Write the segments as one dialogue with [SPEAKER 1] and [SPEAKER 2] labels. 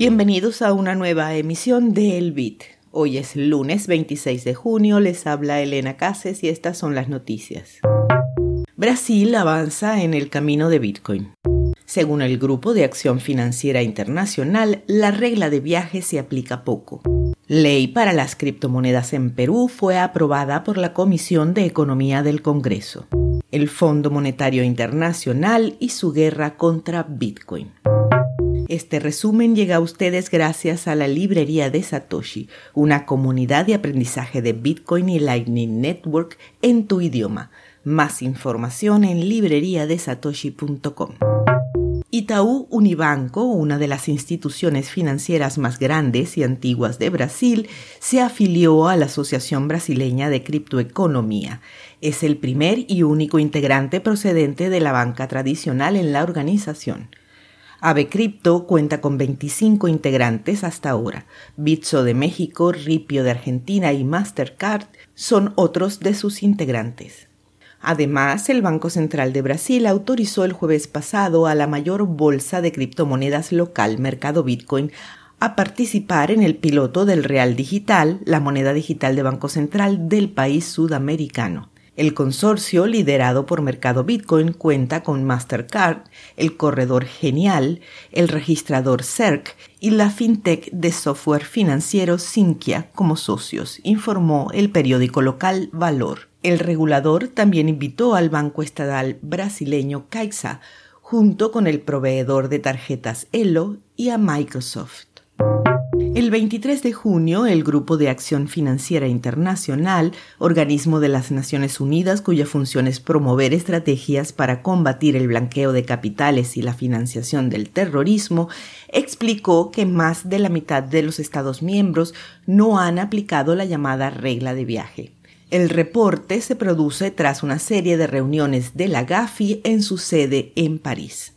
[SPEAKER 1] Bienvenidos a una nueva emisión de El Bit. Hoy es lunes 26 de junio, les habla Elena Cases y estas son las noticias. Brasil avanza en el camino de Bitcoin. Según el Grupo de Acción Financiera Internacional, la regla de viaje se aplica poco. Ley para las criptomonedas en Perú fue aprobada por la Comisión de Economía del Congreso. El Fondo Monetario Internacional y su guerra contra Bitcoin. Este resumen llega a ustedes gracias a la librería de Satoshi, una comunidad de aprendizaje de Bitcoin y Lightning Network en tu idioma. Más información en libreriadesatoshi.com. Itaú Unibanco, una de las instituciones financieras más grandes y antiguas de Brasil, se afilió a la Asociación Brasileña de Criptoeconomía. Es el primer y único integrante procedente de la banca tradicional en la organización. Ave Crypto cuenta con 25 integrantes hasta ahora. Bitso de México, Ripio de Argentina y Mastercard son otros de sus integrantes. Además, el Banco Central de Brasil autorizó el jueves pasado a la mayor bolsa de criptomonedas local, Mercado Bitcoin, a participar en el piloto del Real Digital, la moneda digital de Banco Central del país sudamericano. El consorcio, liderado por Mercado Bitcoin, cuenta con Mastercard, el corredor Genial, el registrador CERC y la fintech de software financiero Sinqia como socios, informó el periódico local Valor. El regulador también invitó al banco estatal brasileño Caixa, junto con el proveedor de tarjetas Elo y a Microsoft. El 23 de junio, el Grupo de Acción Financiera Internacional, organismo de las Naciones Unidas cuya función es promover estrategias para combatir el blanqueo de capitales y la financiación del terrorismo, explicó que más de la mitad de los Estados miembros no han aplicado la llamada regla de viaje. El reporte se produce tras una serie de reuniones de la GAFI en su sede en París.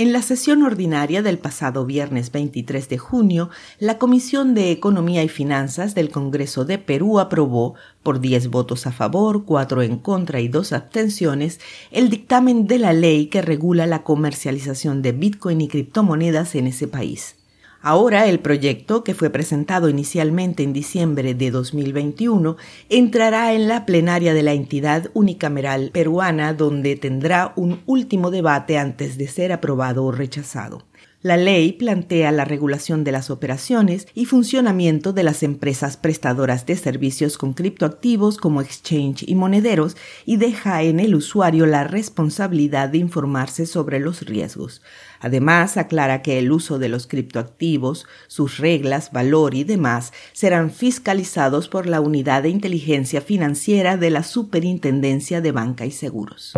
[SPEAKER 1] En la sesión ordinaria del pasado viernes 23 de junio, la Comisión de Economía y Finanzas del Congreso de Perú aprobó, por 10 votos a favor, 4 en contra y 2 abstenciones, el dictamen de la ley que regula la comercialización de Bitcoin y criptomonedas en ese país. Ahora el proyecto, que fue presentado inicialmente en diciembre de 2021, entrará en la plenaria de la entidad unicameral peruana donde tendrá un último debate antes de ser aprobado o rechazado. La ley plantea la regulación de las operaciones y funcionamiento de las empresas prestadoras de servicios con criptoactivos como exchange y monederos y deja en el usuario la responsabilidad de informarse sobre los riesgos. Además, aclara que el uso de los criptoactivos, sus reglas, valor y demás serán fiscalizados por la Unidad de Inteligencia Financiera de la Superintendencia de Banca y Seguros.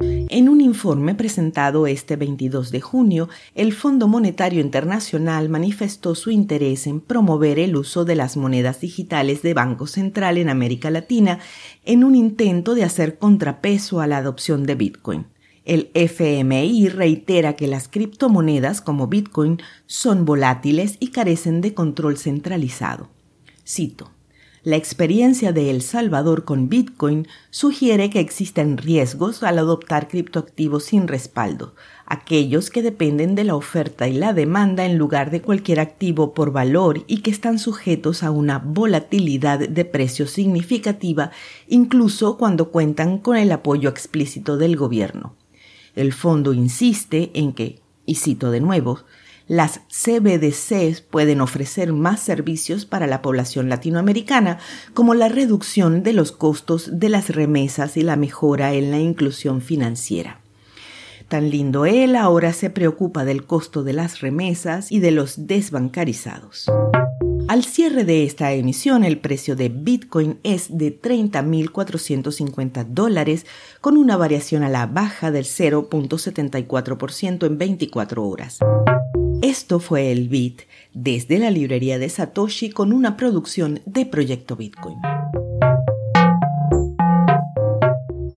[SPEAKER 1] En un informe presentado este 22 de junio, el Fondo Monetario Internacional manifestó su interés en promover el uso de las monedas digitales de Banco Central en América Latina en un intento de hacer contrapeso a la adopción de Bitcoin. El FMI reitera que las criptomonedas como Bitcoin son volátiles y carecen de control centralizado. Cito. La experiencia de El Salvador con Bitcoin sugiere que existen riesgos al adoptar criptoactivos sin respaldo, aquellos que dependen de la oferta y la demanda en lugar de cualquier activo por valor y que están sujetos a una volatilidad de precio significativa incluso cuando cuentan con el apoyo explícito del gobierno. El fondo insiste en que, y cito de nuevo, las CBDCs pueden ofrecer más servicios para la población latinoamericana, como la reducción de los costos de las remesas y la mejora en la inclusión financiera. Tan lindo él ahora se preocupa del costo de las remesas y de los desbancarizados. Al cierre de esta emisión, el precio de Bitcoin es de 30.450 dólares, con una variación a la baja del 0.74% en 24 horas. Esto fue el Bit desde la librería de Satoshi con una producción de Proyecto Bitcoin.